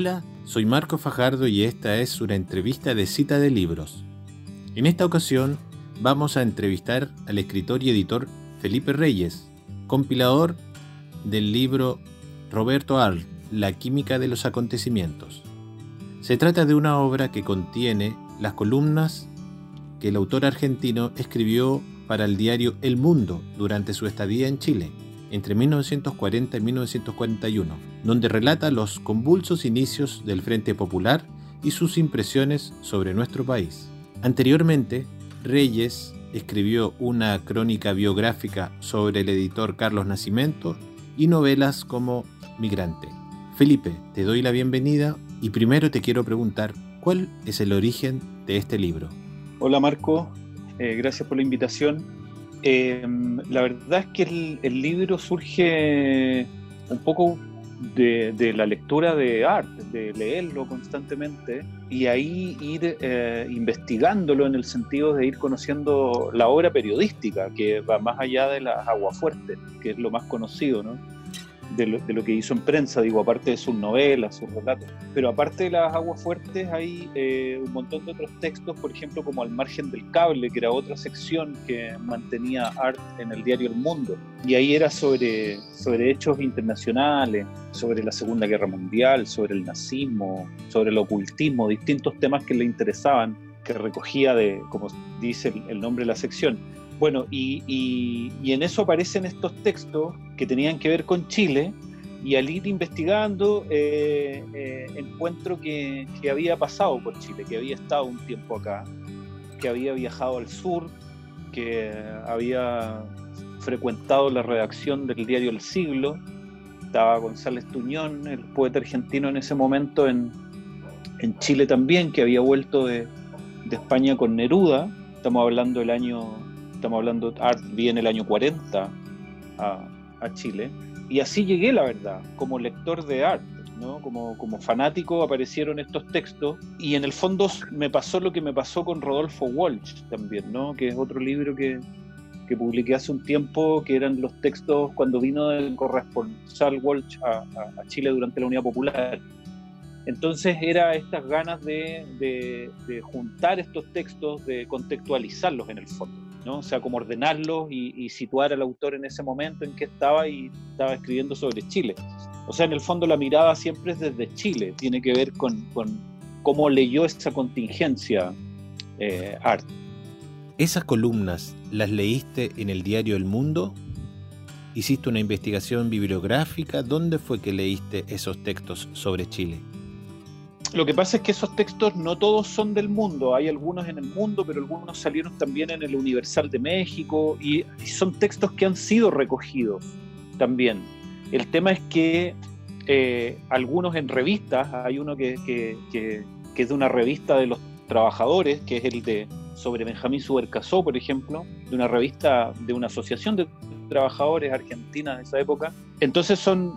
Hola, soy Marco Fajardo y esta es una entrevista de cita de libros. En esta ocasión vamos a entrevistar al escritor y editor Felipe Reyes, compilador del libro Roberto Arlt, La química de los acontecimientos. Se trata de una obra que contiene las columnas que el autor argentino escribió para el diario El Mundo durante su estadía en Chile, entre 1940 y 1941, donde relata los convulsos inicios del Frente Popular y sus impresiones sobre nuestro país. Anteriormente, Reyes escribió una crónica biográfica sobre el editor Carlos Nacimiento y novelas como Migrante. Felipe, te doy la bienvenida y primero te quiero preguntar, ¿cuál es el origen de este libro? Hola Marco, eh, gracias por la invitación. Eh, la verdad es que el, libro surge un poco de, la lectura de arte, de leerlo constantemente y ahí ir eh, investigándolo en el sentido de ir conociendo la obra periodística que va más allá de las aguafuertes, que es lo más conocido, ¿no? De lo, que hizo en prensa, digo, aparte de sus novelas, sus relatos. Pero aparte de las aguas fuertes hay eh, un montón de otros textos, por ejemplo, como Al margen del cable, que era otra sección que mantenía Art en el diario El Mundo. Y ahí era sobre, sobre hechos internacionales, sobre la Segunda Guerra Mundial, sobre el nazismo, sobre el ocultismo, distintos temas que le interesaban, que recogía de, como dice el nombre de la sección, bueno, y, en eso aparecen estos textos que tenían que ver con Chile, y al ir investigando eh, eh, encuentro que, había pasado por Chile, que había estado un tiempo acá, que había viajado al sur, que había frecuentado la redacción del diario El Siglo, estaba González Tuñón, el poeta argentino en ese momento en, Chile también, que había vuelto de, España con Neruda, estamos hablando del año estamos hablando, Art vi en el año 40 a, Chile, y así llegué, la verdad, como lector de Art. ¿no? Como, como fanático aparecieron estos textos y en el fondo me pasó lo que me pasó con Rodolfo Walsh también, ¿no? que es otro libro que, que publiqué hace un tiempo, que eran los textos cuando vino el corresponsal Walsh a, a, Chile durante la Unidad Popular. Entonces era estas ganas de, de, de juntar estos textos, de contextualizarlos en el fondo. ¿No? O sea, como ordenarlos y, situar al autor en ese momento en que estaba y estaba escribiendo sobre Chile. O sea, en el fondo la mirada siempre es desde Chile, tiene que ver con, cómo leyó esa contingencia eh, Art. ¿Esas columnas las leíste en el diario El Mundo? ¿Hiciste una investigación bibliográfica? ¿Dónde fue que leíste esos textos sobre Chile? Lo que pasa es que esos textos no todos son del mundo, hay algunos en el mundo, pero algunos salieron también en el Universal de México y, son textos que han sido recogidos también. El tema es que eh, algunos en revistas, hay uno que, es de una revista de los trabajadores, que es el de sobre Benjamín Subercasó, por ejemplo, de una revista de una asociación de trabajadores argentinas de esa época. Entonces son,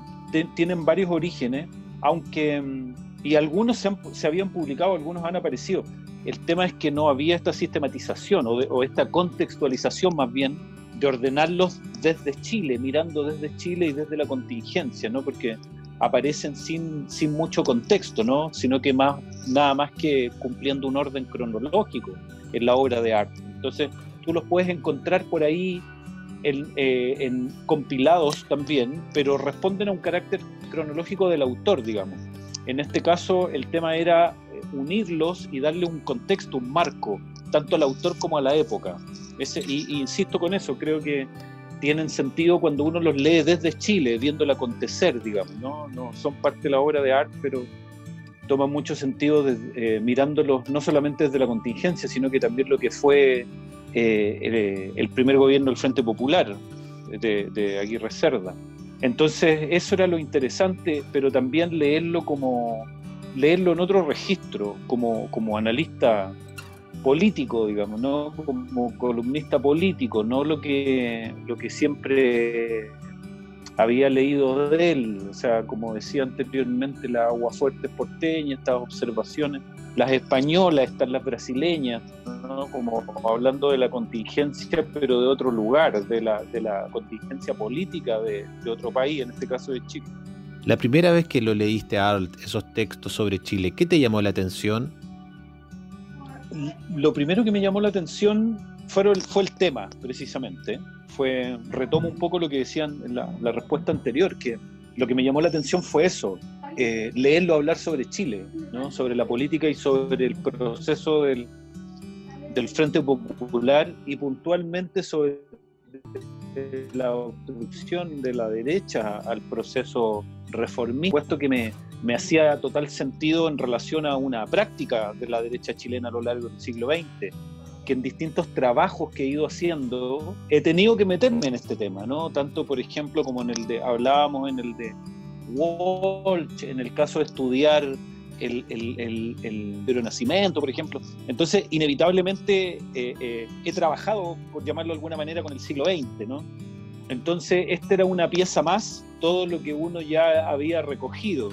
tienen varios orígenes, aunque mm, y algunos se, habían publicado, algunos han aparecido. El tema es que no había esta sistematización o, esta contextualización más bien de ordenarlos desde Chile, mirando desde Chile y desde la contingencia, ¿no? Porque aparecen sin, sin mucho contexto, ¿no? Sino que más, nada más que cumpliendo un orden cronológico en la obra de arte. Entonces, tú los puedes encontrar por ahí en, eh, en compilados también, pero responden a un carácter cronológico del autor, digamos. En este caso, el tema era eh, unirlos y darle un contexto, un marco, tanto al autor como a la época. Y, insisto con eso, creo que tienen sentido cuando uno los lee desde Chile, viendo el acontecer, digamos, ¿no? no son parte de la obra de arte, pero toma mucho sentido eh, mirándolos no solamente desde la contingencia, sino que también lo que fue eh, el, primer gobierno del Frente Popular de, de Aguirre Cerda. Entonces, eso era lo interesante, pero también leerlo como leerlo en otro registro, como, como analista político, digamos, no como columnista político, no lo que, lo que siempre había leído de él, o sea, como decía anteriormente, la agua fuerte porteña, estas observaciones, las españolas, están las brasileñas, como, hablando de la contingencia, pero de otro lugar, de la, de la contingencia política de, otro país, en este caso de Chile. La primera vez que lo leíste, esos textos sobre Chile? ¿Qué te llamó la atención? Lo primero que me llamó la atención fue el, fue el tema, precisamente. Fue, retomo un poco lo que decían en la, respuesta anterior, que lo que me llamó la atención fue eso, eh, leerlo hablar sobre Chile, ¿no? sobre la política y sobre el proceso del, del Frente Popular y puntualmente sobre la obstrucción de la derecha al proceso reformista, puesto que me, me hacía total sentido en relación a una práctica de la derecha chilena a lo largo del siglo XX, que en distintos trabajos que he ido haciendo he tenido que meterme en este tema, ¿no? Tanto, por ejemplo, como en el de, hablábamos en el de Walsh, en el caso de estudiar el, el, el, nacimiento, por ejemplo. Entonces, inevitablemente eh, eh, he trabajado, por llamarlo de alguna manera, con el siglo XX, ¿no? Entonces, esta era una pieza más, todo lo que uno ya había recogido,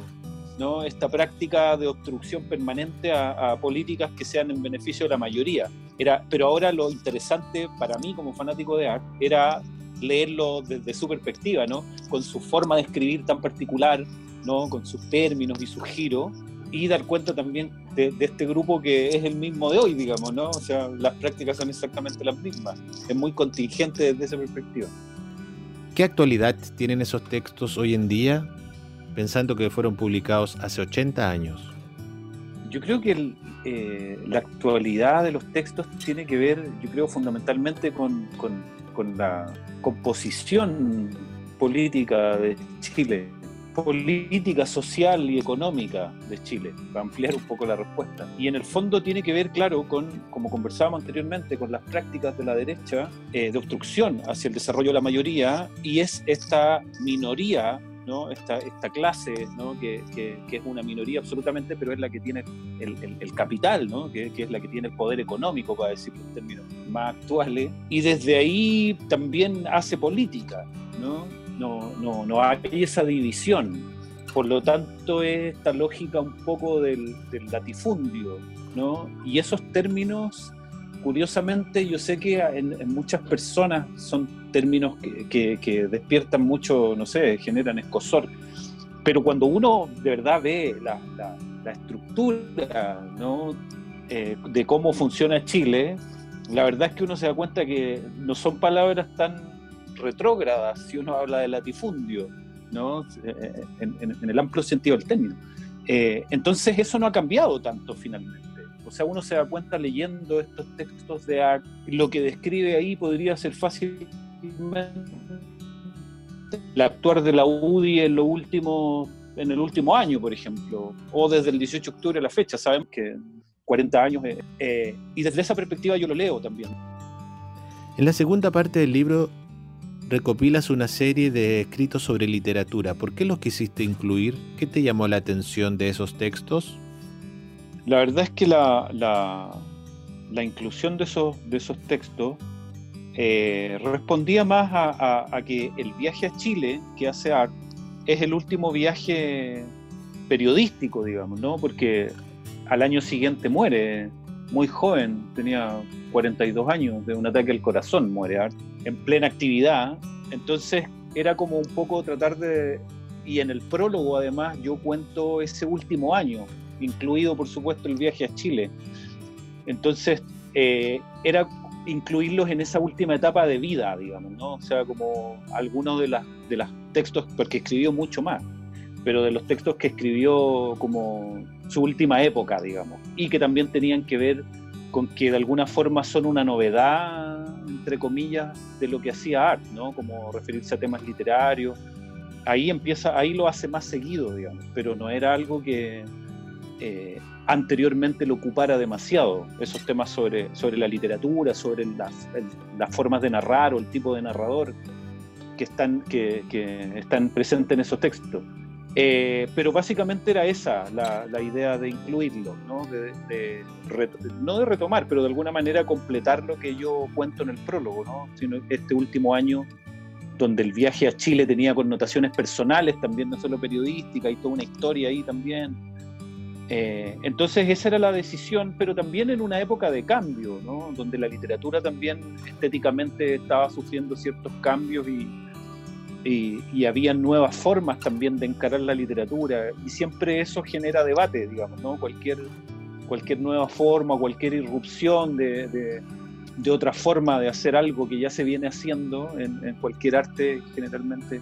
¿no? Esta práctica de obstrucción permanente a, políticas que sean en beneficio de la mayoría. Era, pero ahora lo interesante para mí como fanático de arte era leerlo desde su perspectiva, ¿no? Con su forma de escribir tan particular, ¿no? Con sus términos y sus giros y dar cuenta también de, este grupo que es el mismo de hoy, digamos, ¿no? O sea, las prácticas son exactamente las mismas. Es muy contingente desde esa perspectiva. ¿Qué actualidad tienen esos textos hoy en día, pensando que fueron publicados hace 80 años? Yo creo que eh, la actualidad de los textos tiene que ver, yo creo, fundamentalmente con, con, con la composición política de Chile política social y económica de Chile, para ampliar un poco la respuesta. Y en el fondo tiene que ver, claro, con, como conversábamos anteriormente, con las prácticas de la derecha eh, de obstrucción hacia el desarrollo de la mayoría y es esta minoría ¿no? Esta, esta clase, ¿no? que, que, es una minoría absolutamente, pero es la que tiene el, el, capital, ¿no? que, que, es la que tiene el poder económico, para decirlo en términos más actuales, y desde ahí también hace política. ¿no? no, no, no hay esa división. Por lo tanto, es esta lógica un poco del, latifundio, ¿no? Y esos términos, curiosamente, yo sé que en, muchas personas son términos que, despiertan mucho, no sé, generan escosor. Pero cuando uno de verdad ve la, estructura. Eh, de cómo funciona Chile, la verdad es que uno se da cuenta que no son palabras tan retrógradas si uno habla de latifundio, ¿no? Eh, en, el amplio sentido del término. Eh, entonces eso no ha cambiado tanto finalmente. O sea, uno se da cuenta leyendo estos textos de Art, lo que describe ahí podría ser fácilmente el actuar de la UDI en lo último en el último año, por ejemplo, o desde el 18 de octubre a la fecha, sabemos que 40 años, eh, y desde esa perspectiva yo lo leo también. En la segunda parte del libro recopilas una serie de escritos sobre literatura. ¿Por qué los quisiste incluir? ¿Qué te llamó la atención de esos textos? La verdad es que la, la, inclusión de esos, de esos textos eh, respondía más a, que el viaje a Chile que hace Art es el último viaje periodístico, digamos, ¿no? Porque al año siguiente muere, muy joven, tenía 42 años, de un ataque al corazón muere Art en plena actividad. Entonces era como un poco tratar de... Y en el prólogo además yo cuento ese último año, incluido por supuesto el viaje a Chile. Entonces eh, era incluirlos en esa última etapa de vida, digamos, ¿no? O sea, como algunos de, las, de los textos, porque escribió mucho más, pero de los textos que escribió como su última época, digamos, y que también tenían que ver con que de alguna forma son una novedad, entre comillas, de lo que hacía Art, ¿no? Como referirse a temas literarios. Ahí empieza, ahí lo hace más seguido, digamos, pero no era algo que eh, anteriormente lo ocupara demasiado, esos temas sobre, sobre la literatura, sobre las, las formas de narrar o el tipo de narrador que están, que, que están presentes en esos textos. Eh, pero básicamente era esa la, idea de incluirlo, ¿no? De, no de retomar, pero de alguna manera completar lo que yo cuento en el prólogo, ¿no? sino este último año donde el viaje a Chile tenía connotaciones personales también, no solo periodísticas, hay toda una historia ahí también. Eh, entonces esa era la decisión, pero también en una época de cambio, ¿no? donde la literatura también estéticamente estaba sufriendo ciertos cambios y, había nuevas formas también de encarar la literatura y siempre eso genera debate, digamos, ¿no? Cualquier, cualquier nueva forma, cualquier irrupción de, de, otra forma de hacer algo que ya se viene haciendo en, cualquier arte generalmente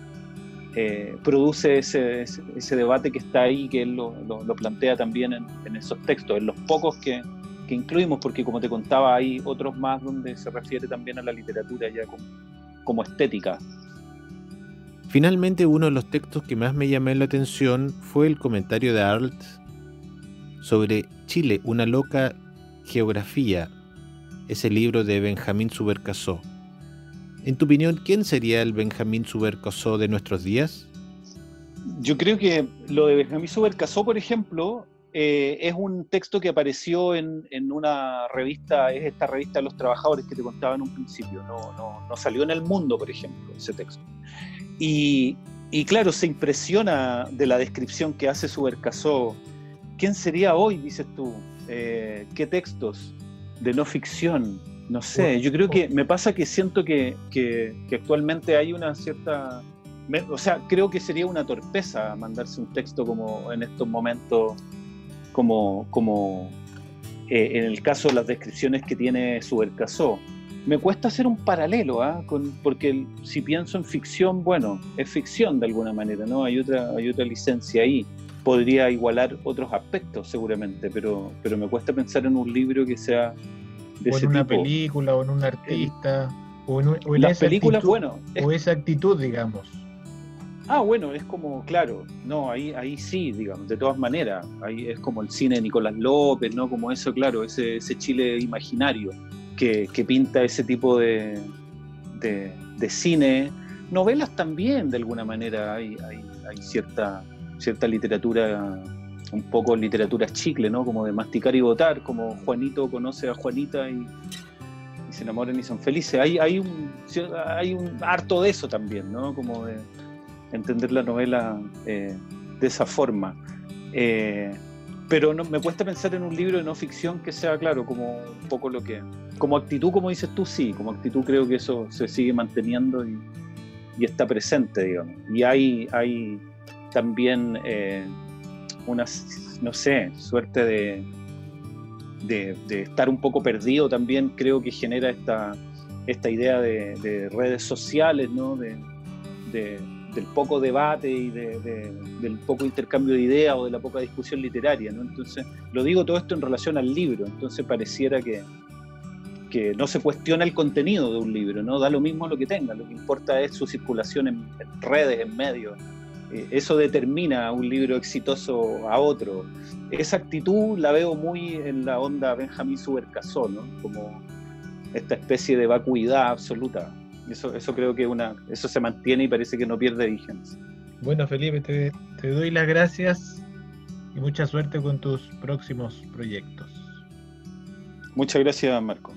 eh, produce ese, debate que está ahí, que él lo, plantea también en, esos textos, en los pocos que, que, incluimos, porque como te contaba, hay otros más donde se refiere también a la literatura ya como, como estética. Finalmente, uno de los textos que más me llamó la atención fue el comentario de Arlt sobre Chile, una loca geografía, ese libro de Benjamín Subercasó. En tu opinión, ¿quién sería el Benjamín Subercasó de nuestros días? Yo creo que lo de Benjamín Subercasó, por ejemplo, eh, es un texto que apareció en, una revista, es esta revista de los trabajadores que te contaba en un principio, no, no, no salió en el mundo, por ejemplo, ese texto. Y, claro, se impresiona de la descripción que hace Subercasó. ¿Quién sería hoy, dices tú? Eh, ¿Qué textos de no ficción? No sé, yo creo que me pasa que siento que, actualmente hay una cierta... o sea, creo que sería una torpeza mandarse un texto como en estos momentos, como, como eh, en el caso de las descripciones que tiene Subercasó me cuesta hacer un paralelo, ¿ah? porque si pienso en ficción, bueno, es ficción de alguna manera, ¿no? Hay otra, hay otra licencia ahí. Podría igualar otros aspectos seguramente, pero, pero me cuesta pensar en un libro que sea de o en una película, o en un artista, o en, o Las películas, bueno. O esa actitud, digamos. Ah, bueno, es como, claro, no, ahí, ahí sí, digamos, de todas maneras, ahí es como el cine de Nicolás López, ¿no? Como eso, claro, ese, ese Chile imaginario que, pinta ese tipo de, de, cine. Novelas también, de alguna manera, hay, hay, cierta, cierta literatura, un poco literatura chicle, ¿no? Como de masticar y votar, como Juanito conoce a Juanita y, se enamoran y son felices. Hay, hay, un, hay un harto de eso también, ¿no? Como de entender la novela eh, de esa forma. Eh, pero no, me cuesta pensar en un libro de no ficción que sea, claro, como un poco lo que... Como actitud, como dices tú, sí, como actitud creo que eso se sigue manteniendo y, está presente, digamos. Y hay, hay también eh, una, no sé, suerte de, de, estar un poco perdido también, creo que genera esta, esta idea de, redes sociales, ¿no? de del poco debate y del poco intercambio de ideas o de la poca discusión literaria. ¿no? Entonces, lo digo todo esto en relación al libro, entonces pareciera que, que no se cuestiona el contenido de un libro, ¿no? da lo mismo lo que tenga, lo que importa es su circulación en, redes, en medios. Eh, eso determina un libro exitoso a otro. Esa actitud la veo muy en la onda Benjamín Subercasó, ¿no? como esta especie de vacuidad absoluta. Eso, eso creo que una, eso se mantiene y parece que no pierde vigencia. Bueno, Felipe, te, te doy las gracias y mucha suerte con tus próximos proyectos. Muchas gracias, Marco.